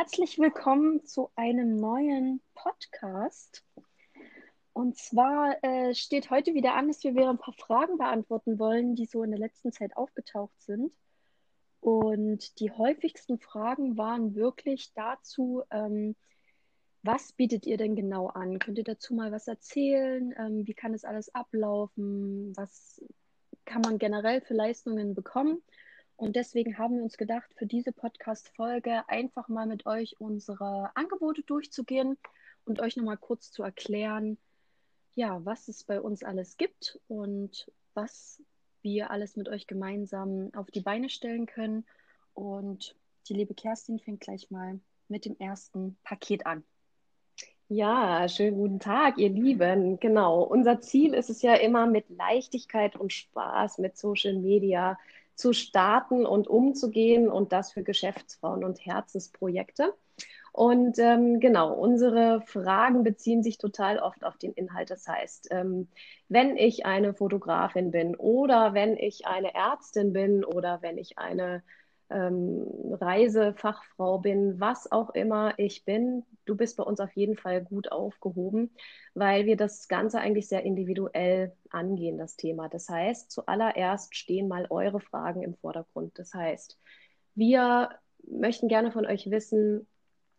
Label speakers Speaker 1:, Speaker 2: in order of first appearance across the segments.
Speaker 1: herzlich willkommen zu einem neuen Podcast. Und zwar äh, steht heute wieder an, dass wir wieder ein paar Fragen beantworten wollen, die so in der letzten Zeit aufgetaucht sind. Und die häufigsten Fragen waren wirklich dazu, ähm, was bietet ihr denn genau an? Könnt ihr dazu mal was erzählen? Ähm, wie kann das alles ablaufen? Was kann man generell für Leistungen bekommen? Und deswegen haben wir uns gedacht, für diese Podcast-Folge einfach mal mit euch unsere Angebote durchzugehen und euch nochmal kurz zu erklären, ja, was es bei uns alles gibt und was wir alles mit euch gemeinsam auf die Beine stellen können. Und die liebe Kerstin fängt gleich mal mit dem ersten Paket an.
Speaker 2: Ja, schönen guten Tag, ihr Lieben. Genau, unser Ziel ist es ja immer mit Leichtigkeit und Spaß mit Social Media zu starten und umzugehen und das für Geschäftsfrauen und Herzensprojekte. Und ähm, genau, unsere Fragen beziehen sich total oft auf den Inhalt. Das heißt, ähm, wenn ich eine Fotografin bin oder wenn ich eine Ärztin bin oder wenn ich eine ähm, Reisefachfrau bin, was auch immer ich bin, du bist bei uns auf jeden Fall gut aufgehoben, weil wir das Ganze eigentlich sehr individuell angehen, das Thema. Das heißt, zuallererst stehen mal eure Fragen im Vordergrund. Das heißt, wir möchten gerne von euch wissen,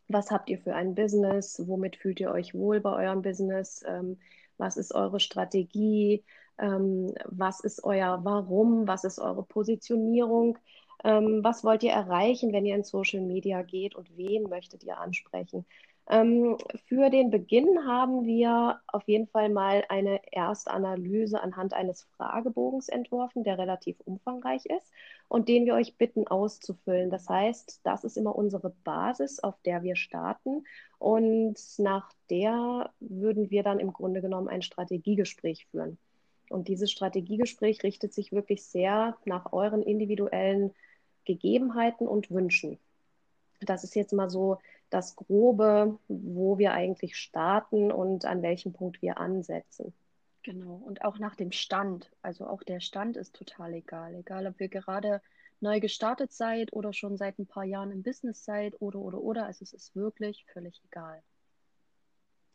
Speaker 2: was habt ihr für ein Business? Womit fühlt ihr euch wohl bei eurem Business? Ähm, was ist eure Strategie? Ähm, was ist euer Warum? Was ist eure Positionierung? Ähm, was wollt ihr erreichen, wenn ihr in Social Media geht und wen möchtet ihr ansprechen? Ähm, für den Beginn haben wir auf jeden Fall mal eine Erstanalyse anhand eines Fragebogens entworfen, der relativ umfangreich ist und den wir euch bitten auszufüllen. Das heißt, das ist immer unsere Basis, auf der wir starten und nach der würden wir dann im Grunde genommen ein Strategiegespräch führen. Und dieses Strategiegespräch richtet sich wirklich sehr nach euren individuellen Gegebenheiten und Wünschen. Das ist jetzt mal so das Grobe, wo wir eigentlich starten und an welchem Punkt wir ansetzen.
Speaker 1: Genau, und auch nach dem Stand. Also auch der Stand ist total egal. Egal, ob ihr gerade neu gestartet seid oder schon seit ein paar Jahren im Business seid oder, oder, oder. Also es ist wirklich völlig egal.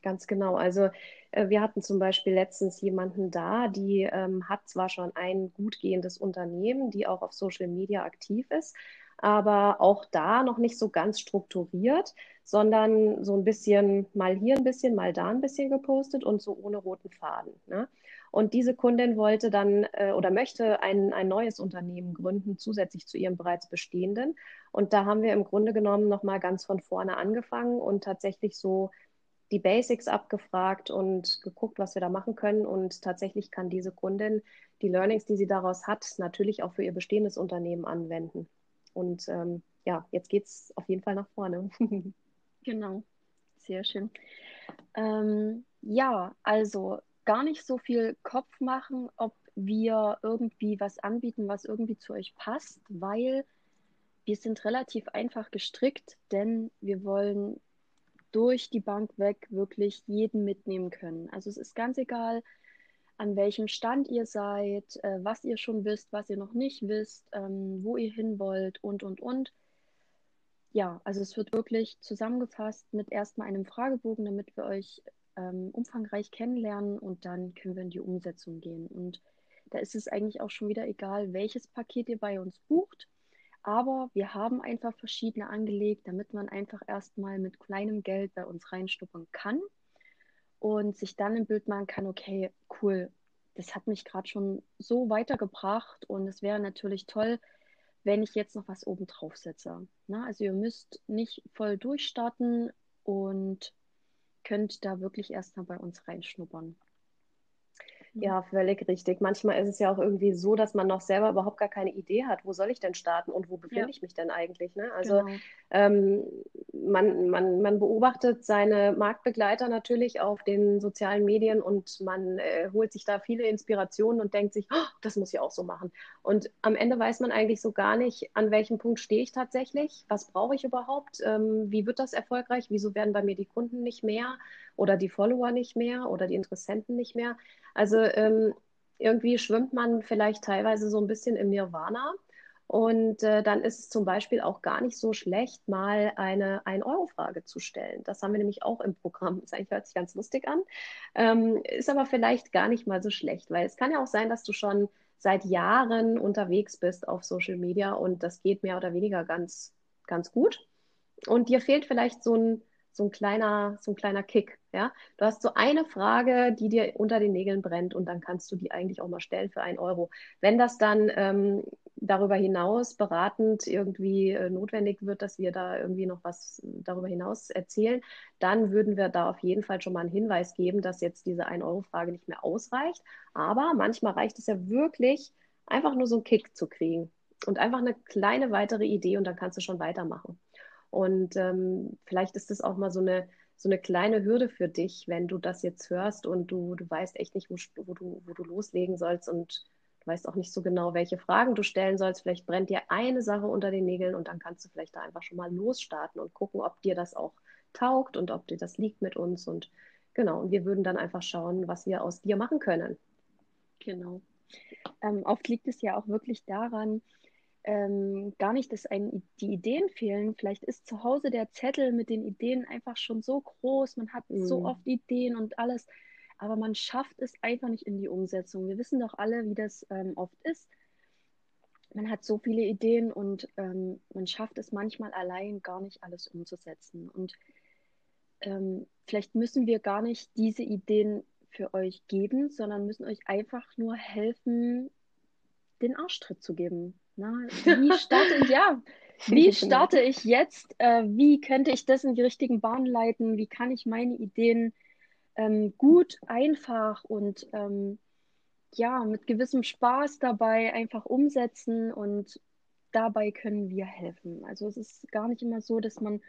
Speaker 2: Ganz genau. Also äh, wir hatten zum Beispiel letztens jemanden da, die ähm, hat zwar schon ein gut gehendes Unternehmen, die auch auf Social Media aktiv ist, aber auch da noch nicht so ganz strukturiert, sondern so ein bisschen mal hier ein bisschen, mal da ein bisschen gepostet und so ohne roten Faden. Ne? Und diese Kundin wollte dann äh, oder möchte ein, ein neues Unternehmen gründen, zusätzlich zu ihrem bereits bestehenden. Und da haben wir im Grunde genommen nochmal ganz von vorne angefangen und tatsächlich so die Basics abgefragt und geguckt, was wir da machen können. Und tatsächlich kann diese Kundin die Learnings, die sie daraus hat, natürlich auch für ihr bestehendes Unternehmen anwenden. Und ähm, ja, jetzt geht es auf jeden Fall nach vorne.
Speaker 1: genau, sehr schön. Ähm, ja, also gar nicht so viel Kopf machen, ob wir irgendwie was anbieten, was irgendwie zu euch passt, weil wir sind relativ einfach gestrickt, denn wir wollen durch die Bank weg wirklich jeden mitnehmen können. Also es ist ganz egal, an welchem Stand ihr seid, äh, was ihr schon wisst, was ihr noch nicht wisst, ähm, wo ihr hin wollt und, und, und. Ja, also es wird wirklich zusammengefasst mit erstmal einem Fragebogen, damit wir euch ähm, umfangreich kennenlernen und dann können wir in die Umsetzung gehen. Und da ist es eigentlich auch schon wieder egal, welches Paket ihr bei uns bucht. Aber wir haben einfach verschiedene angelegt, damit man einfach erstmal mit kleinem Geld bei uns reinstuppern kann und sich dann ein Bild machen kann, okay, cool, das hat mich gerade schon so weitergebracht und es wäre natürlich toll, wenn ich jetzt noch was oben drauf setze. Na, also ihr müsst nicht voll durchstarten und könnt da wirklich erstmal bei uns reinschnuppern.
Speaker 2: Ja, völlig richtig. Manchmal ist es ja auch irgendwie so, dass man noch selber überhaupt gar keine Idee hat, wo soll ich denn starten und wo befinde ja. ich mich denn eigentlich. Ne? Also genau. ähm, man, man, man beobachtet seine Marktbegleiter natürlich auf den sozialen Medien und man äh, holt sich da viele Inspirationen und denkt sich, oh, das muss ich auch so machen. Und am Ende weiß man eigentlich so gar nicht, an welchem Punkt stehe ich tatsächlich, was brauche ich überhaupt, ähm, wie wird das erfolgreich, wieso werden bei mir die Kunden nicht mehr oder die Follower nicht mehr oder die Interessenten nicht mehr. Also ähm, irgendwie schwimmt man vielleicht teilweise so ein bisschen im Nirvana Und äh, dann ist es zum Beispiel auch gar nicht so schlecht, mal eine 1-Euro-Frage zu stellen. Das haben wir nämlich auch im Programm. Das eigentlich hört sich ganz lustig an, ähm, ist aber vielleicht gar nicht mal so schlecht, weil es kann ja auch sein, dass du schon seit Jahren unterwegs bist auf Social Media und das geht mehr oder weniger ganz, ganz gut. Und dir fehlt vielleicht so ein, so ein kleiner, so ein kleiner Kick. Ja? Du hast so eine Frage, die dir unter den Nägeln brennt und dann kannst du die eigentlich auch mal stellen für einen Euro. Wenn das dann ähm, darüber hinaus beratend irgendwie äh, notwendig wird, dass wir da irgendwie noch was darüber hinaus erzählen, dann würden wir da auf jeden Fall schon mal einen Hinweis geben, dass jetzt diese 1-Euro-Frage nicht mehr ausreicht. Aber manchmal reicht es ja wirklich, einfach nur so einen Kick zu kriegen und einfach eine kleine weitere Idee und dann kannst du schon weitermachen. Und ähm, vielleicht ist das auch mal so eine, so eine kleine Hürde für dich, wenn du das jetzt hörst und du, du weißt echt nicht, wo, wo, du, wo du loslegen sollst und du weißt auch nicht so genau, welche Fragen du stellen sollst. Vielleicht brennt dir eine Sache unter den Nägeln und dann kannst du vielleicht da einfach schon mal losstarten und gucken, ob dir das auch taugt und ob dir das liegt mit uns. Und genau, und wir würden dann einfach schauen, was wir aus dir machen können.
Speaker 1: Genau. Ähm, oft liegt es ja auch wirklich daran, ähm, gar nicht, dass einem die Ideen fehlen. Vielleicht ist zu Hause der Zettel mit den Ideen einfach schon so groß, man hat mhm. so oft Ideen und alles, aber man schafft es einfach nicht in die Umsetzung. Wir wissen doch alle, wie das ähm, oft ist. Man hat so viele Ideen und ähm, man schafft es manchmal allein gar nicht alles umzusetzen. Und ähm, vielleicht müssen wir gar nicht diese Ideen für euch geben, sondern müssen euch einfach nur helfen, den Arschtritt zu geben. Na, wie starte ich, ja, wie starte ich jetzt? Äh, wie könnte ich das in die richtigen Bahnen leiten? Wie kann ich meine Ideen ähm, gut, einfach und ähm, ja, mit gewissem Spaß dabei einfach umsetzen und dabei können wir helfen. Also es ist gar nicht immer so, dass man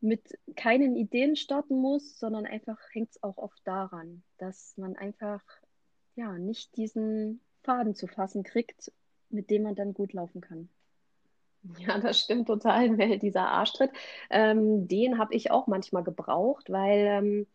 Speaker 1: mit keinen Ideen starten muss, sondern einfach hängt es auch oft daran, dass man einfach ja nicht diesen Faden zu fassen kriegt mit dem man dann gut laufen kann.
Speaker 2: Ja, das stimmt total, dieser Arschtritt. Ähm, den habe ich auch manchmal gebraucht, weil ähm,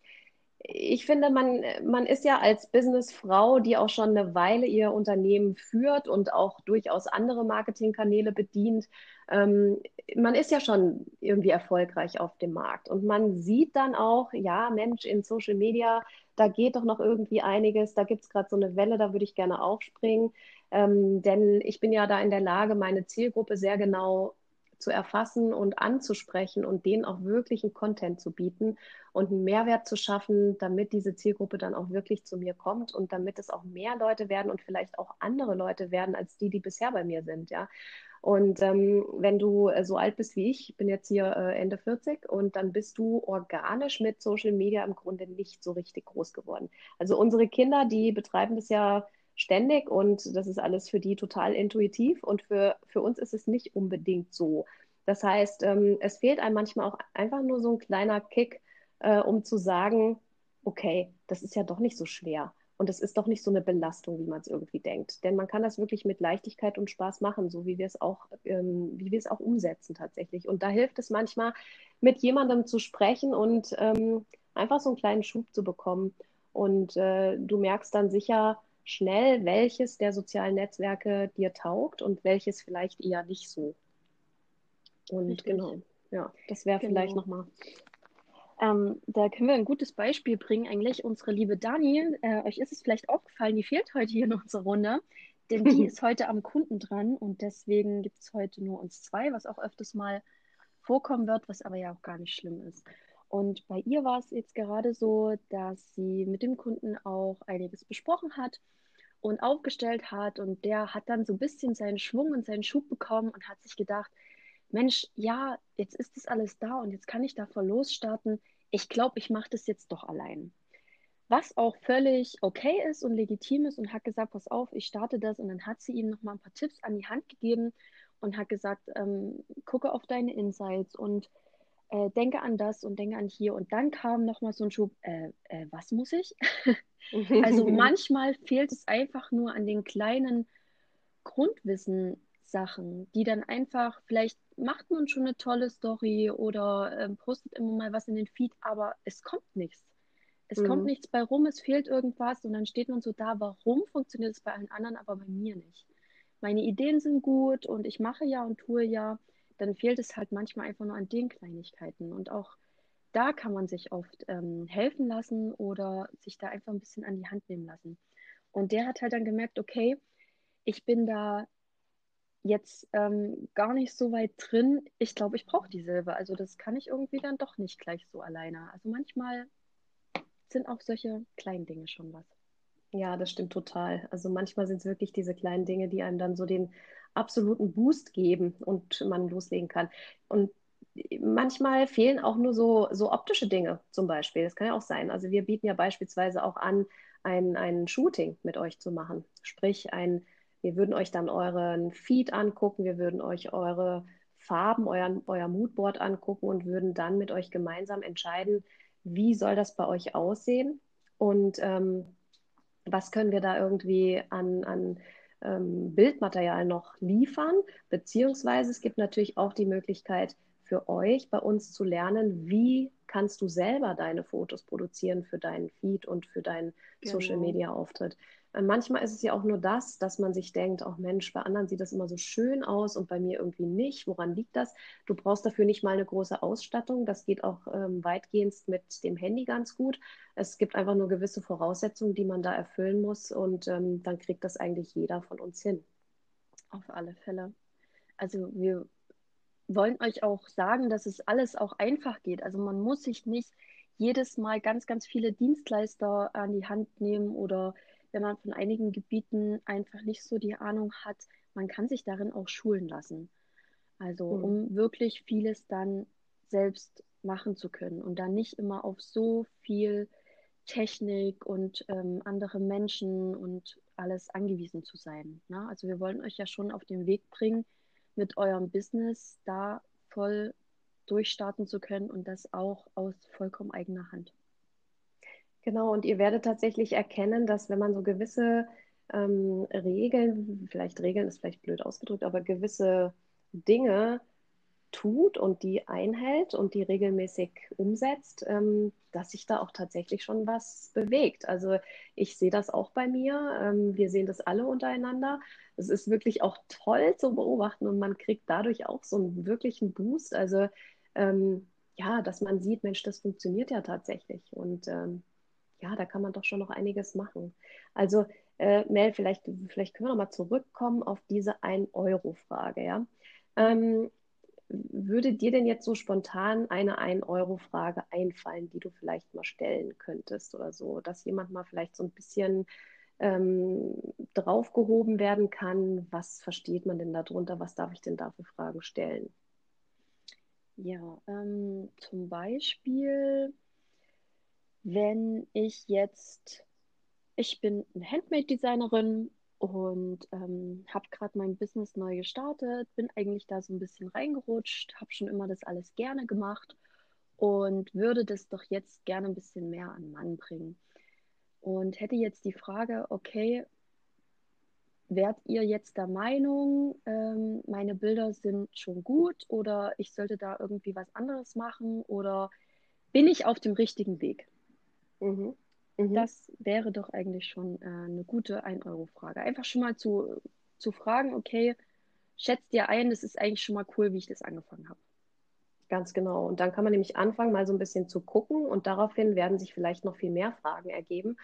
Speaker 2: ich finde, man, man ist ja als Businessfrau, die auch schon eine Weile ihr Unternehmen führt und auch durchaus andere Marketingkanäle bedient, ähm, man ist ja schon irgendwie erfolgreich auf dem Markt. Und man sieht dann auch, ja, Mensch, in Social Media, da geht doch noch irgendwie einiges, da gibt es gerade so eine Welle, da würde ich gerne aufspringen. Ähm, denn ich bin ja da in der Lage, meine Zielgruppe sehr genau zu erfassen und anzusprechen und denen auch wirklich einen Content zu bieten und einen Mehrwert zu schaffen, damit diese Zielgruppe dann auch wirklich zu mir kommt und damit es auch mehr Leute werden und vielleicht auch andere Leute werden als die, die bisher bei mir sind, ja. Und ähm, wenn du äh, so alt bist wie ich, ich bin jetzt hier äh, Ende 40 und dann bist du organisch mit Social Media im Grunde nicht so richtig groß geworden. Also unsere Kinder, die betreiben das ja ständig und das ist alles für die total intuitiv und für, für uns ist es nicht unbedingt so. Das heißt, ähm, es fehlt einem manchmal auch einfach nur so ein kleiner Kick, äh, um zu sagen, okay, das ist ja doch nicht so schwer. Und es ist doch nicht so eine Belastung, wie man es irgendwie denkt. Denn man kann das wirklich mit Leichtigkeit und Spaß machen, so wie wir es auch, ähm, wie wir es auch umsetzen tatsächlich. Und da hilft es manchmal, mit jemandem zu sprechen und ähm, einfach so einen kleinen Schub zu bekommen. Und äh, du merkst dann sicher, schnell, welches der sozialen Netzwerke dir taugt und welches vielleicht eher nicht so. Und Richtig. genau, ja, das wäre genau. vielleicht nochmal.
Speaker 1: Ähm, da können wir ein gutes Beispiel bringen. Eigentlich unsere liebe Dani, äh, euch ist es vielleicht aufgefallen, die fehlt heute hier in unserer Runde, denn die ist heute am Kunden dran und deswegen gibt es heute nur uns zwei, was auch öfters mal vorkommen wird, was aber ja auch gar nicht schlimm ist. Und bei ihr war es jetzt gerade so, dass sie mit dem Kunden auch einiges besprochen hat und aufgestellt hat. Und der hat dann so ein bisschen seinen Schwung und seinen Schub bekommen und hat sich gedacht, Mensch, ja, jetzt ist das alles da und jetzt kann ich da voll losstarten. Ich glaube, ich mache das jetzt doch allein. Was auch völlig okay ist und legitim ist und hat gesagt, pass auf, ich starte das. Und dann hat sie ihm noch mal ein paar Tipps an die Hand gegeben und hat gesagt, ähm, gucke auf deine Insights und äh, denke an das und denke an hier. Und dann kam nochmal so ein Schub, äh, äh, was muss ich? also manchmal fehlt es einfach nur an den kleinen Grundwissen-Sachen, die dann einfach, vielleicht macht man schon eine tolle Story oder äh, postet immer mal was in den Feed, aber es kommt nichts. Es mhm. kommt nichts bei rum, es fehlt irgendwas und dann steht man so da, warum funktioniert es bei allen anderen, aber bei mir nicht? meine Ideen sind gut und ich mache ja und tue ja, dann fehlt es halt manchmal einfach nur an den Kleinigkeiten. Und auch da kann man sich oft ähm, helfen lassen oder sich da einfach ein bisschen an die Hand nehmen lassen. Und der hat halt dann gemerkt, okay, ich bin da jetzt ähm, gar nicht so weit drin. Ich glaube, ich brauche die Silbe. Also das kann ich irgendwie dann doch nicht gleich so alleine. Also manchmal sind auch solche kleinen Dinge schon was.
Speaker 2: Ja, das stimmt total. Also manchmal sind es wirklich diese kleinen Dinge, die einem dann so den absoluten Boost geben und man loslegen kann. Und manchmal fehlen auch nur so, so optische Dinge zum Beispiel. Das kann ja auch sein. Also wir bieten ja beispielsweise auch an, ein, ein Shooting mit euch zu machen. Sprich, ein, wir würden euch dann euren Feed angucken, wir würden euch eure Farben, euer, euer Moodboard angucken und würden dann mit euch gemeinsam entscheiden, wie soll das bei euch aussehen und ähm, was können wir da irgendwie an, an ähm, Bildmaterial noch liefern, beziehungsweise es gibt natürlich auch die Möglichkeit für euch bei uns zu lernen, wie kannst du selber deine Fotos produzieren für deinen Feed und für deinen genau. Social Media Auftritt. Äh, manchmal ist es ja auch nur das, dass man sich denkt, auch Mensch, bei anderen sieht das immer so schön aus und bei mir irgendwie nicht. Woran liegt das? Du brauchst dafür nicht mal eine große Ausstattung. Das geht auch ähm, weitgehend mit dem Handy ganz gut. Es gibt einfach nur gewisse Voraussetzungen, die man da erfüllen muss und ähm, dann kriegt das eigentlich jeder von uns hin.
Speaker 1: Auf alle Fälle. Also wir wollen euch auch sagen, dass es alles auch einfach geht. Also man muss sich nicht jedes Mal ganz, ganz viele Dienstleister an die Hand nehmen oder wenn man von einigen Gebieten einfach nicht so die Ahnung hat, man kann sich darin auch schulen lassen. Also mhm. um wirklich vieles dann selbst machen zu können und dann nicht immer auf so viel Technik und ähm, andere Menschen und alles angewiesen zu sein. Ne? Also wir wollen euch ja schon auf den Weg bringen, mit eurem Business da voll durchstarten zu können und das auch aus vollkommen eigener Hand.
Speaker 2: Genau, und ihr werdet tatsächlich erkennen, dass wenn man so gewisse ähm, Regeln, vielleicht Regeln ist vielleicht blöd ausgedrückt, aber gewisse Dinge tut und die einhält und die regelmäßig umsetzt, ähm, dass sich da auch tatsächlich schon was bewegt. Also ich sehe das auch bei mir. Ähm, wir sehen das alle untereinander. Es ist wirklich auch toll zu beobachten und man kriegt dadurch auch so einen wirklichen Boost. Also ähm, ja, dass man sieht, Mensch, das funktioniert ja tatsächlich. Und ähm, ja, da kann man doch schon noch einiges machen. Also, äh, Mel, vielleicht, vielleicht können wir nochmal zurückkommen auf diese 1-Euro-Frage. Ja? Ähm, würde dir denn jetzt so spontan eine 1-Euro-Frage einfallen, die du vielleicht mal stellen könntest oder so, dass jemand mal vielleicht so ein bisschen ähm, draufgehoben werden kann? Was versteht man denn darunter? Was darf ich denn da für Fragen stellen?
Speaker 1: Ja, ähm, zum Beispiel, wenn ich jetzt, ich bin eine Handmade-Designerin und ähm, habe gerade mein Business neu gestartet, bin eigentlich da so ein bisschen reingerutscht, habe schon immer das alles gerne gemacht und würde das doch jetzt gerne ein bisschen mehr an Mann bringen. Und hätte jetzt die Frage, okay, wärt ihr jetzt der Meinung, ähm, meine Bilder sind schon gut oder ich sollte da irgendwie was anderes machen oder bin ich auf dem richtigen Weg? Mhm. Mhm. Das wäre doch eigentlich schon äh, eine gute 1-Euro-Frage. Einfach schon mal zu, zu fragen, okay, schätzt dir ein, das ist eigentlich schon mal cool, wie ich das angefangen habe.
Speaker 2: Ganz genau. Und dann kann man nämlich anfangen, mal so ein bisschen zu gucken und daraufhin werden sich vielleicht noch viel mehr Fragen ergeben.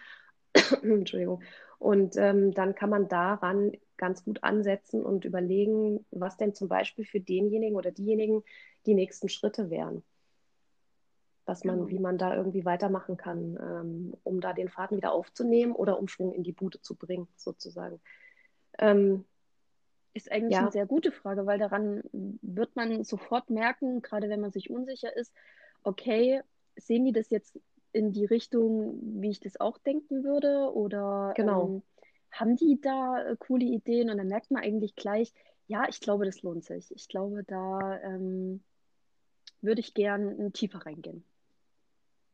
Speaker 2: Entschuldigung. Und ähm, dann kann man daran ganz gut ansetzen und überlegen, was denn zum Beispiel für denjenigen oder diejenigen die nächsten Schritte wären was man, genau. wie man da irgendwie weitermachen kann, ähm, um da den Faden wieder aufzunehmen oder Umschwung in die Bude zu bringen, sozusagen. Ähm,
Speaker 1: ist eigentlich ja. eine sehr gute Frage, weil daran wird man sofort merken, gerade wenn man sich unsicher ist, okay, sehen die das jetzt in die Richtung, wie ich das auch denken würde? Oder genau. ähm, haben die da äh, coole Ideen? Und dann merkt man eigentlich gleich, ja, ich glaube, das lohnt sich. Ich glaube, da ähm, würde ich gern tiefer reingehen.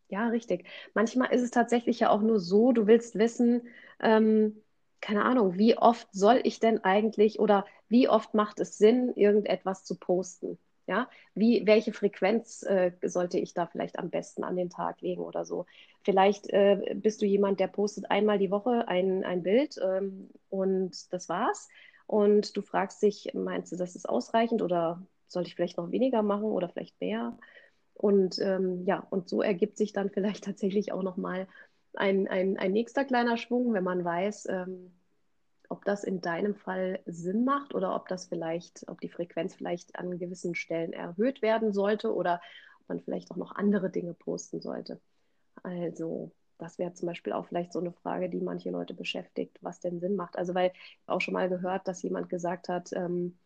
Speaker 2: Ja, richtig. Manchmal ist es tatsächlich ja auch nur so, du willst wissen, ähm, keine Ahnung, wie oft soll ich denn eigentlich oder wie oft macht es Sinn, irgendetwas zu posten? Ja, wie, welche Frequenz äh, sollte ich da vielleicht am besten an den Tag legen oder so? Vielleicht äh, bist du jemand, der postet einmal die Woche ein, ein Bild ähm, und das war's. und du fragst dich, meinst du, das ist ausreichend oder sollte ich vielleicht noch weniger machen oder vielleicht mehr? Und ähm, ja, und so ergibt sich dann vielleicht tatsächlich auch nochmal ein, ein, ein nächster kleiner Schwung, wenn man weiß, ähm, ob das in deinem Fall Sinn macht oder ob das vielleicht, ob die Frequenz vielleicht an gewissen Stellen erhöht werden sollte oder ob man vielleicht auch noch andere Dinge posten sollte. Also, das wäre zum Beispiel auch vielleicht so eine Frage, die manche Leute beschäftigt, was denn Sinn macht. Also, weil ich auch schon mal gehört, dass jemand gesagt hat, ähm,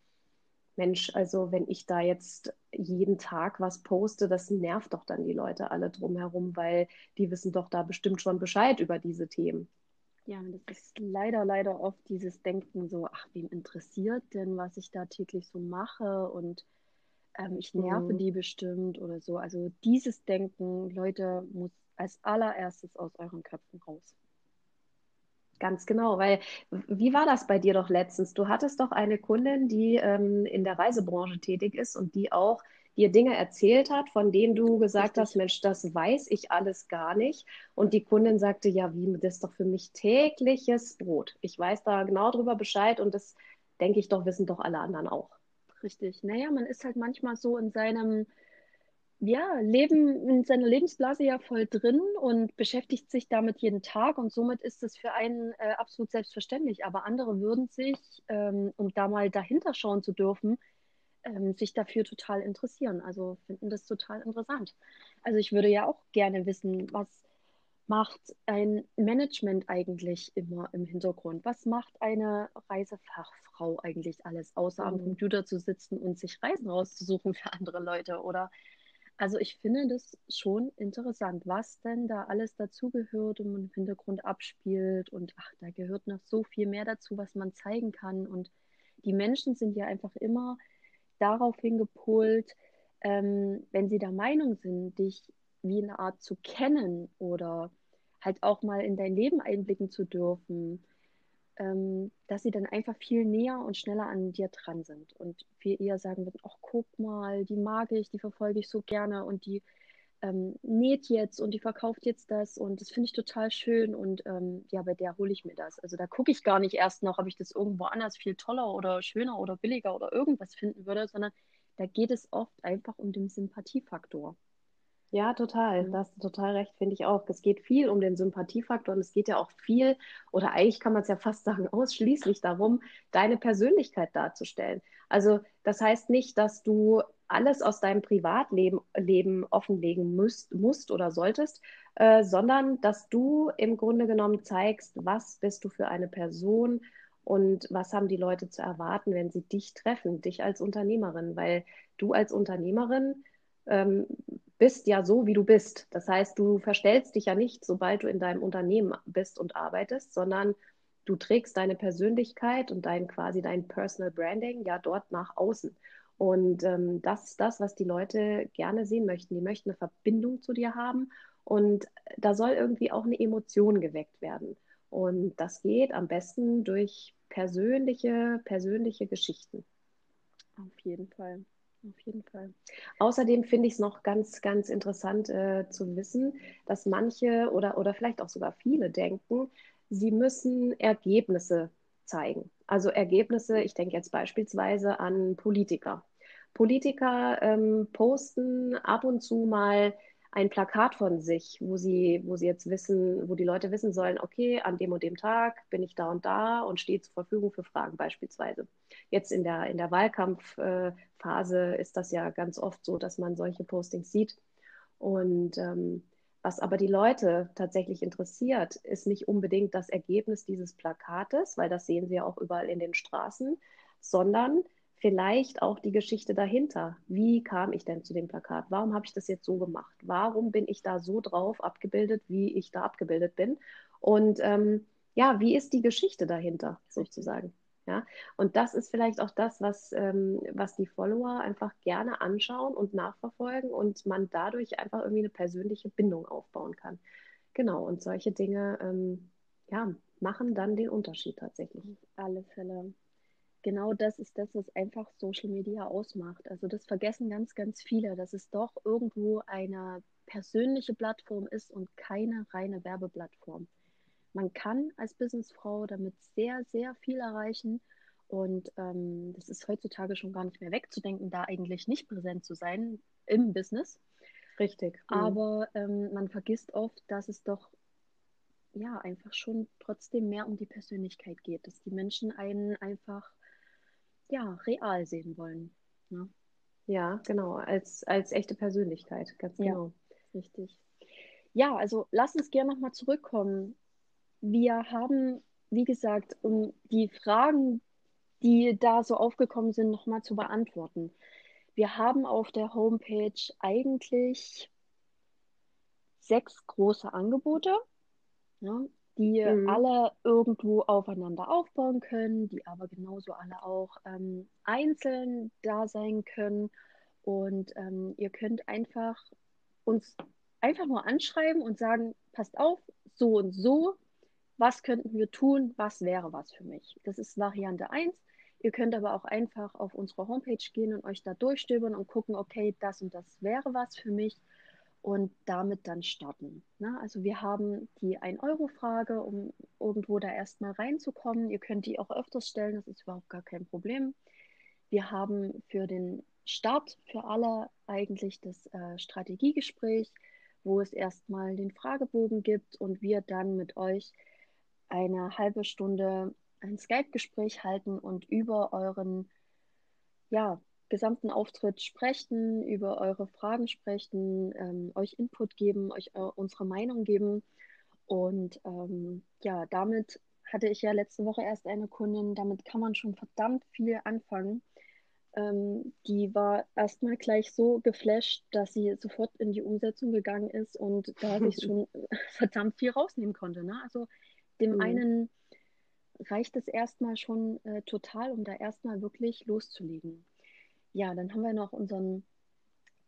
Speaker 2: Mensch, also wenn ich da jetzt jeden Tag was poste, das nervt doch dann die Leute alle drumherum, weil die wissen doch da bestimmt schon Bescheid über diese Themen.
Speaker 1: Ja, das ist leider, leider oft dieses Denken so, ach, wem interessiert denn, was ich da täglich so mache und ähm, ich nerve mhm. die bestimmt oder so. Also dieses Denken, Leute, muss als allererstes aus euren Köpfen raus.
Speaker 2: Ganz genau, weil wie war das bei dir doch letztens? Du hattest doch eine Kundin, die ähm, in der Reisebranche tätig ist und die auch dir Dinge erzählt hat, von denen du gesagt Richtig. hast, Mensch, das weiß ich alles gar nicht. Und die Kundin sagte, ja, wie, das ist doch für mich tägliches Brot. Ich weiß da genau drüber Bescheid und das denke ich doch, wissen doch alle anderen auch.
Speaker 1: Richtig. Naja, man ist halt manchmal so in seinem ja, Leben, in seiner Lebensblase ja voll drin und beschäftigt sich damit jeden Tag und somit ist es für einen äh, absolut selbstverständlich. Aber andere würden sich, ähm, um da mal dahinter schauen zu dürfen, ähm, sich dafür total interessieren. Also finden das total interessant. Also ich würde ja auch gerne wissen, was macht ein Management eigentlich immer im Hintergrund? Was macht eine Reisefachfrau eigentlich alles, außer mhm. am Computer zu sitzen und sich Reisen rauszusuchen für andere Leute? Oder also ich finde das schon interessant, was denn da alles dazugehört und im Hintergrund abspielt. Und ach, da gehört noch so viel mehr dazu, was man zeigen kann. Und die Menschen sind ja einfach immer darauf hingepolt, ähm, wenn sie der Meinung sind, dich wie eine Art zu kennen oder halt auch mal in dein Leben einblicken zu dürfen, ähm, dass sie dann einfach viel näher und schneller an dir dran sind und viel eher sagen würden, ach guck mal, die mag ich, die verfolge ich so gerne und die ähm, näht jetzt und die verkauft jetzt das und das finde ich total schön und ähm, ja, bei der hole ich mir das. Also da gucke ich gar nicht erst noch, ob ich das irgendwo anders viel toller oder schöner oder billiger oder irgendwas finden würde, sondern da geht es oft einfach um den Sympathiefaktor.
Speaker 2: Ja, total. Mhm. Da hast du total recht, finde ich auch. Es geht viel um den Sympathiefaktor und es geht ja auch viel, oder eigentlich kann man es ja fast sagen, ausschließlich darum, deine Persönlichkeit darzustellen. Also das heißt nicht, dass du alles aus deinem Privatleben Leben offenlegen müsst, musst oder solltest, äh, sondern dass du im Grunde genommen zeigst, was bist du für eine Person und was haben die Leute zu erwarten, wenn sie dich treffen, dich als Unternehmerin, weil du als Unternehmerin ähm, bist ja so, wie du bist. Das heißt, du verstellst dich ja nicht, sobald du in deinem Unternehmen bist und arbeitest, sondern du trägst deine Persönlichkeit und dein quasi dein Personal Branding ja dort nach außen. Und ähm, das ist das, was die Leute gerne sehen möchten. Die möchten eine Verbindung zu dir haben und da soll irgendwie auch eine Emotion geweckt werden. Und das geht am besten durch persönliche, persönliche Geschichten.
Speaker 1: Auf jeden Fall. Auf jeden Fall.
Speaker 2: Außerdem finde ich es noch ganz, ganz interessant äh, zu wissen, dass manche oder, oder vielleicht auch sogar viele denken, sie müssen Ergebnisse zeigen. Also Ergebnisse, ich denke jetzt beispielsweise an Politiker. Politiker ähm, posten ab und zu mal ein Plakat von sich, wo sie, wo sie jetzt wissen, wo die Leute wissen sollen, okay, an dem und dem Tag bin ich da und da und stehe zur Verfügung für Fragen beispielsweise. Jetzt in der, in der Wahlkampfphase ist das ja ganz oft so, dass man solche Postings sieht. Und ähm, was aber die Leute tatsächlich interessiert, ist nicht unbedingt das Ergebnis dieses Plakates, weil das sehen sie ja auch überall in den Straßen, sondern vielleicht auch die Geschichte dahinter. Wie kam ich denn zu dem Plakat? Warum habe ich das jetzt so gemacht? Warum bin ich da so drauf abgebildet, wie ich da abgebildet bin? Und ähm, ja, wie ist die Geschichte dahinter sozusagen? Ja, und das ist vielleicht auch das, was, ähm, was die Follower einfach gerne anschauen und nachverfolgen und man dadurch einfach irgendwie eine persönliche Bindung aufbauen kann. Genau, und solche Dinge ähm, ja, machen dann den Unterschied tatsächlich.
Speaker 1: Auf alle Fälle genau das ist das, was einfach Social Media ausmacht. Also das vergessen ganz, ganz viele, dass es doch irgendwo eine persönliche Plattform ist und keine reine Werbeplattform. Man kann als Businessfrau damit sehr, sehr viel erreichen Und ähm, das ist heutzutage schon gar nicht mehr wegzudenken, da eigentlich nicht präsent zu sein im Business.
Speaker 2: Richtig.
Speaker 1: Mhm. Aber ähm, man vergisst oft, dass es doch ja einfach schon trotzdem mehr um die Persönlichkeit geht, dass die Menschen einen einfach ja real sehen wollen. Ne?
Speaker 2: Ja, genau, als, als echte Persönlichkeit, ganz genau.
Speaker 1: Ja, richtig. Ja, also lass uns gerne nochmal zurückkommen. Wir haben, wie gesagt, um die Fragen, die da so aufgekommen sind, nochmal zu beantworten. Wir haben auf der Homepage eigentlich sechs große Angebote, ja, die mhm. alle irgendwo aufeinander aufbauen können, die aber genauso alle auch ähm, einzeln da sein können. Und ähm, ihr könnt einfach uns einfach nur anschreiben und sagen, passt auf, so und so, was könnten wir tun, was wäre was für mich. Das ist Variante 1. Ihr könnt aber auch einfach auf unsere Homepage gehen und euch da durchstöbern und gucken, okay, das und das wäre was für mich und damit dann starten. Ne? Also wir haben die 1-Euro-Frage, um irgendwo da erstmal reinzukommen. Ihr könnt die auch öfters stellen, das ist überhaupt gar kein Problem. Wir haben für den Start für alle eigentlich das äh, Strategiegespräch, wo es erstmal den Fragebogen gibt und wir dann mit euch eine halbe Stunde ein Skype-Gespräch halten und über euren ja, gesamten Auftritt sprechen, über eure Fragen sprechen, ähm, euch Input geben, euch äh, unsere Meinung geben. Und ähm, ja, damit hatte ich ja letzte Woche erst eine Kundin, damit kann man schon verdammt viel anfangen. Ähm, die war erstmal gleich so geflasht, dass sie sofort in die Umsetzung gegangen ist und da sich schon verdammt viel rausnehmen konnte. Ne? Also dem mhm. einen reicht es erstmal schon äh, total, um da erstmal wirklich loszulegen. Ja, dann haben wir noch unseren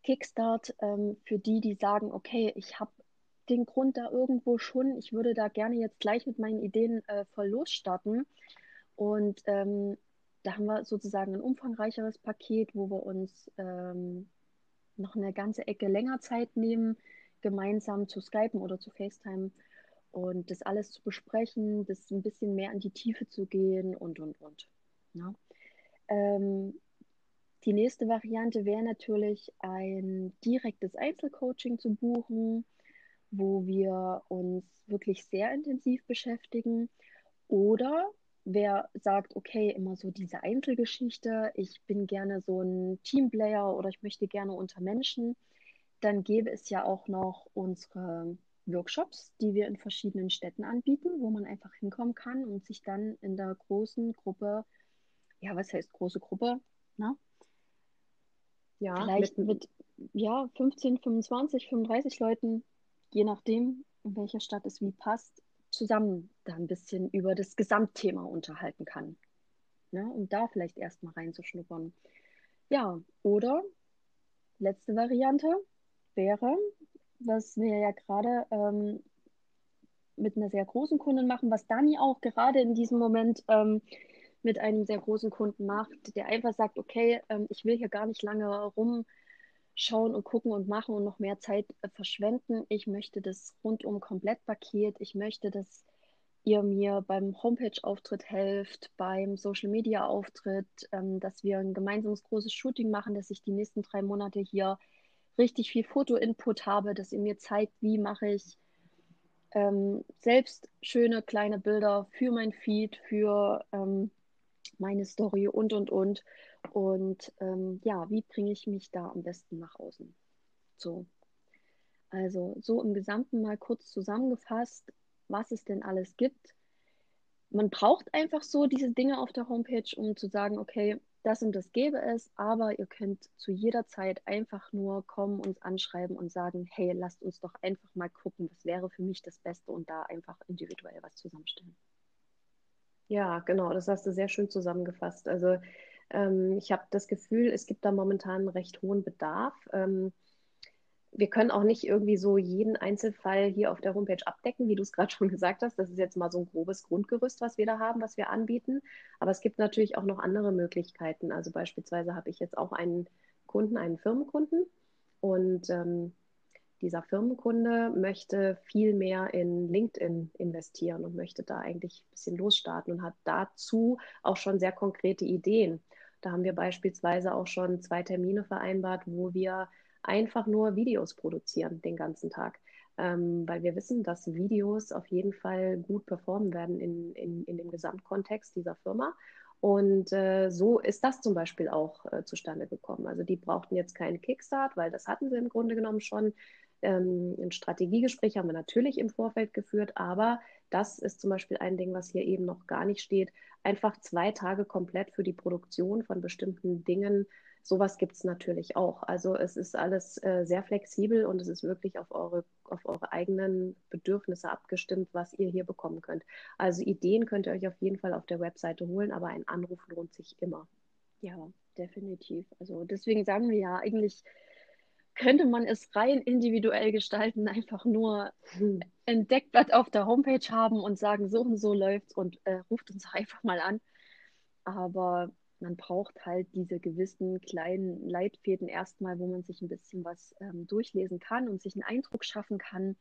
Speaker 1: Kickstart ähm, für die, die sagen, okay, ich habe den Grund da irgendwo schon, ich würde da gerne jetzt gleich mit meinen Ideen äh, voll losstarten. Und ähm, da haben wir sozusagen ein umfangreicheres Paket, wo wir uns ähm, noch eine ganze Ecke länger Zeit nehmen, gemeinsam zu Skypen oder zu FaceTime und das alles zu besprechen, das ein bisschen mehr in die Tiefe zu gehen und, und, und. Ja. Ne? Ähm, die nächste Variante wäre natürlich ein direktes Einzelcoaching zu buchen, wo wir uns wirklich sehr intensiv beschäftigen. Oder wer sagt, okay, immer so diese Einzelgeschichte, ich bin gerne so ein Teamplayer oder ich möchte gerne unter Menschen, dann gäbe es ja auch noch unsere Workshops, die wir in verschiedenen Städten anbieten, wo man einfach hinkommen kann und sich dann in der großen Gruppe, ja, was heißt große Gruppe? Na? Ja, Vielleicht mit, mit ja, 15, 25, 35 Leuten, je nachdem, in welcher Stadt es wie passt, zusammen da ein bisschen über das Gesamtthema unterhalten kann. Ne? Um da vielleicht erstmal reinzuschnuppern. Ja, oder letzte Variante wäre, was wir ja gerade ähm, mit einer sehr großen Kundin machen, was Dani auch gerade in diesem Moment ähm, mit einem sehr großen Kunden macht, der einfach sagt, okay, ähm, ich will hier gar nicht lange rumschauen und gucken und machen und noch mehr Zeit äh, verschwenden. Ich möchte das rundum Komplettpaket. Ich möchte, dass ihr mir beim Homepage-Auftritt helft, beim Social-Media-Auftritt, ähm, dass wir ein gemeinsames großes Shooting machen, dass ich die nächsten drei Monate hier richtig viel Foto-Input habe, dass ihr mir zeigt, wie mache ich ähm, selbst schöne kleine Bilder für mein Feed, für ähm, meine Story und, und, und. Und ähm, ja, wie bringe ich mich da am besten nach außen? So. Also so im Gesamten mal kurz zusammengefasst, was es denn alles gibt. Man braucht einfach so diese Dinge auf der Homepage, um zu sagen, okay, das und das gäbe es, aber ihr könnt zu jeder Zeit einfach nur kommen, uns anschreiben und sagen, hey, lasst uns doch einfach mal gucken, was wäre für mich das Beste und da einfach individuell was zusammenstellen.
Speaker 2: Ja, genau, das hast du sehr schön zusammengefasst. Also ähm, ich habe das Gefühl, es gibt da momentan einen recht hohen Bedarf. Ähm, wir können auch nicht irgendwie so jeden Einzelfall hier auf der Homepage abdecken, wie du es gerade schon gesagt hast. Das ist jetzt mal so ein grobes Grundgerüst, was wir da haben, was wir anbieten. Aber es gibt natürlich auch noch andere Möglichkeiten. Also beispielsweise habe ich jetzt auch einen Kunden, einen Firmenkunden und ähm, dieser Firmenkunde möchte viel mehr in LinkedIn investieren und möchte da eigentlich ein bisschen losstarten und hat dazu auch schon sehr konkrete Ideen. Da haben wir beispielsweise auch schon zwei Termine vereinbart, wo wir einfach nur Videos produzieren den ganzen Tag. Ähm, weil wir wissen, dass Videos auf jeden Fall gut performen werden in, in, in dem Gesamtkontext dieser Firma. Und äh, so ist das zum Beispiel auch äh, zustande gekommen. Also die brauchten jetzt keinen Kickstart, weil das hatten sie im Grunde genommen schon. Ähm, ein Strategiegespräch haben wir natürlich im Vorfeld geführt, aber das ist zum Beispiel ein Ding, was hier eben noch gar nicht steht. Einfach zwei Tage komplett für die Produktion von bestimmten Dingen sowas gibt es natürlich auch. Also es ist alles äh, sehr flexibel und es ist wirklich auf eure, auf eure eigenen Bedürfnisse abgestimmt, was ihr hier bekommen könnt. Also Ideen könnt ihr euch auf jeden Fall auf der Webseite holen, aber ein Anruf lohnt sich immer.
Speaker 1: Ja, definitiv. Also deswegen sagen wir ja, eigentlich könnte man es rein individuell gestalten, einfach nur hm. ein Deckblatt auf der Homepage haben und sagen, so und so läuft's und äh, ruft uns einfach mal an. Aber man braucht halt diese gewissen kleinen Leitfäden erstmal, wo man sich ein bisschen was ähm, durchlesen kann und sich einen Eindruck schaffen kann.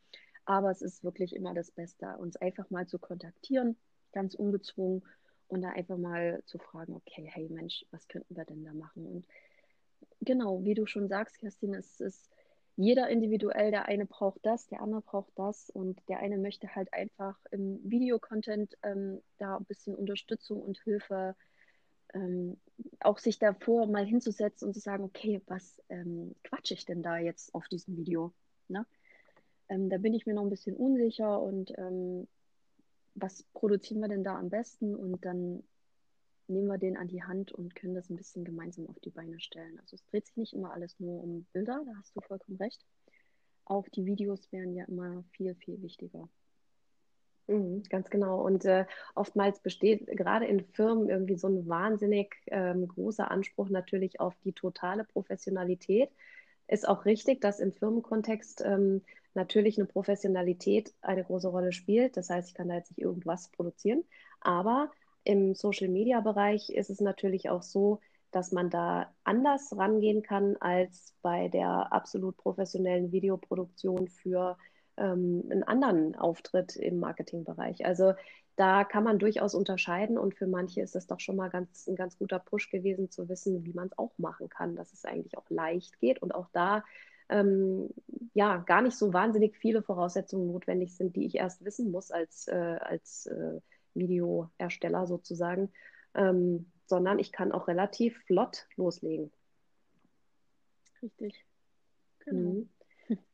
Speaker 1: Aber es ist wirklich immer das Beste, uns einfach mal zu kontaktieren, ganz ungezwungen und da einfach mal zu fragen, okay, hey Mensch, was könnten wir denn da machen? Und genau, wie du schon sagst, Kerstin, es ist jeder individuell, der eine braucht das, der andere braucht das und der eine möchte halt einfach im Videocontent ähm, da ein bisschen Unterstützung und Hilfe ähm, auch sich davor mal hinzusetzen und zu sagen, okay, was ähm, quatsche ich denn da jetzt auf diesem Video? Ne? Ähm, da bin ich mir noch ein bisschen unsicher und ähm, was produzieren wir denn da am besten? Und dann nehmen wir den an die Hand und können das ein bisschen gemeinsam auf die Beine stellen. Also es dreht sich nicht immer alles nur um Bilder, da hast du vollkommen recht. Auch die Videos wären ja immer viel, viel wichtiger.
Speaker 2: Mhm, ganz genau. Und äh, oftmals besteht gerade in Firmen irgendwie so ein wahnsinnig ähm, großer Anspruch natürlich auf die totale Professionalität. Ist auch richtig, dass im Firmenkontext ähm, natürlich eine Professionalität eine große Rolle spielt. Das heißt, ich kann da jetzt nicht irgendwas produzieren. Aber im Social-Media-Bereich ist es natürlich auch so, dass man da anders rangehen kann als bei der absolut professionellen Videoproduktion für ähm, einen anderen Auftritt im Marketingbereich. Also da kann man durchaus unterscheiden und für manche ist es doch schon mal ganz, ein ganz guter Push gewesen zu wissen, wie man es auch machen kann, dass es eigentlich auch leicht geht und auch da ähm, ja gar nicht so wahnsinnig viele Voraussetzungen notwendig sind, die ich erst wissen muss als, äh, als äh, Videoersteller sozusagen, ähm, sondern ich kann auch relativ flott loslegen.
Speaker 1: Richtig. Genau.
Speaker 2: Mhm.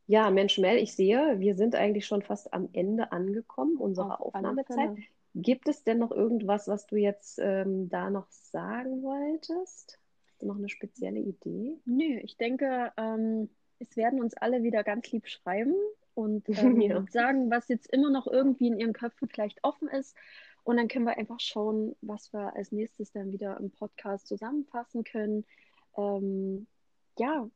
Speaker 2: Ja, Mensch, Mel, ich sehe, wir sind eigentlich schon fast am Ende angekommen unserer Auf Aufnahmezeit. Gibt es denn noch irgendwas, was du jetzt ähm, da noch sagen wolltest? Hast du noch eine spezielle Idee?
Speaker 1: Nö, ich denke, ähm, es werden uns alle wieder ganz lieb schreiben und ähm, ja. sagen, was jetzt immer noch irgendwie in ihren Köpfen vielleicht offen ist. Und dann können wir einfach schauen, was wir als nächstes dann wieder im Podcast zusammenfassen können. Ähm, ja,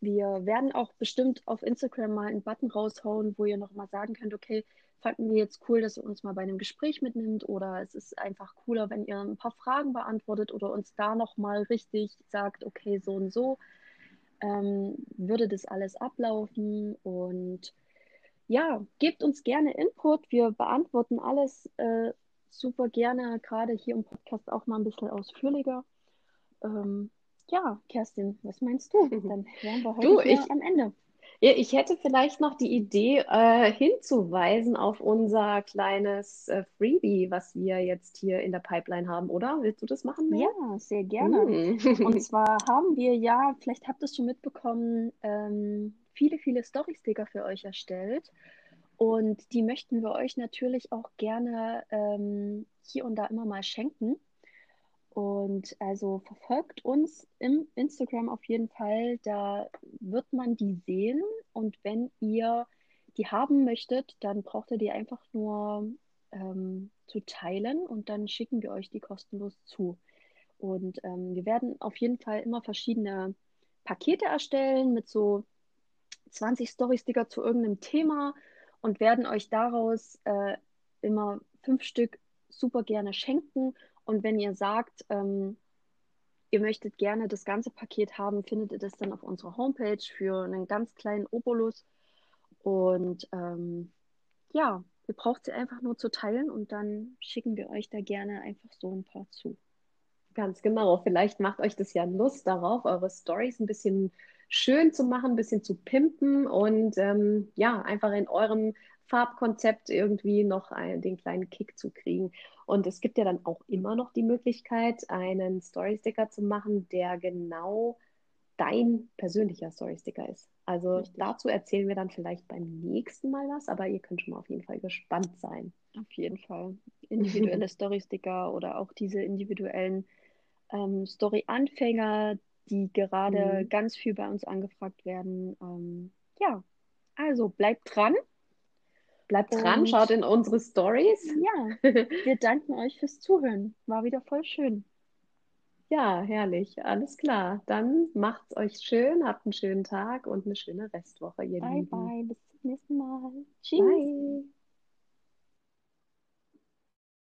Speaker 1: wir werden auch bestimmt auf Instagram mal einen Button raushauen, wo ihr nochmal sagen könnt, okay, fanden wir jetzt cool, dass ihr uns mal bei einem Gespräch mitnimmt oder es ist einfach cooler, wenn ihr ein paar Fragen beantwortet oder uns da nochmal richtig sagt, okay, so und so ähm, würde das alles ablaufen und ja, gebt uns gerne Input, wir beantworten alles äh, super gerne, gerade hier im Podcast auch mal ein bisschen ausführlicher. Ähm, ja, Kerstin, was meinst du? Dann wären wir heute
Speaker 2: du, ich, am Ende. Ich hätte vielleicht noch die Idee, äh, hinzuweisen auf unser kleines äh, Freebie, was wir jetzt hier in der Pipeline haben, oder? Willst du das machen?
Speaker 1: Mehr? Ja, sehr gerne. Mm. Und zwar haben wir ja, vielleicht habt ihr es schon mitbekommen, ähm, viele, viele Story-Sticker für euch erstellt. Und die möchten wir euch natürlich auch gerne ähm, hier und da immer mal schenken. Und also verfolgt uns im Instagram auf jeden Fall. Da wird man die sehen. Und wenn ihr die haben möchtet, dann braucht ihr die einfach nur ähm, zu teilen und dann schicken wir euch die kostenlos zu. Und ähm, wir werden auf jeden Fall immer verschiedene Pakete erstellen mit so 20 Story-Sticker zu irgendeinem Thema und werden euch daraus äh, immer fünf Stück super gerne schenken und wenn ihr sagt, ähm, ihr möchtet gerne das ganze Paket haben, findet ihr das dann auf unserer Homepage für einen ganz kleinen Obolus. Und ähm, ja, ihr braucht sie einfach nur zu teilen und dann schicken wir euch da gerne einfach so ein paar zu.
Speaker 2: Ganz genau. Vielleicht macht euch das ja Lust darauf, eure Stories ein bisschen schön zu machen, ein bisschen zu pimpen und ähm, ja, einfach in eurem Farbkonzept irgendwie noch einen, den kleinen Kick zu kriegen. Und es gibt ja dann auch immer noch die Möglichkeit, einen Story-Sticker zu machen, der genau dein persönlicher Story-Sticker ist. Also Richtig. dazu erzählen wir dann vielleicht beim nächsten Mal was, aber ihr könnt schon mal auf jeden Fall gespannt sein.
Speaker 1: Auf jeden Fall. Individuelle Story-Sticker oder auch diese individuellen ähm, Story-Anfänger, die gerade mhm. ganz viel bei uns angefragt werden. Ähm, ja, also bleibt dran.
Speaker 2: Bleibt Und, dran, schaut in unsere Stories.
Speaker 1: Ja, wir danken euch fürs Zuhören. War wieder voll schön.
Speaker 2: Ja, herrlich. Alles klar. Dann macht's euch schön, habt einen schönen Tag und eine schöne Restwoche,
Speaker 1: ihr bye, Lieben. Bye, bye. Bis zum nächsten Mal. Tschüss. Bye.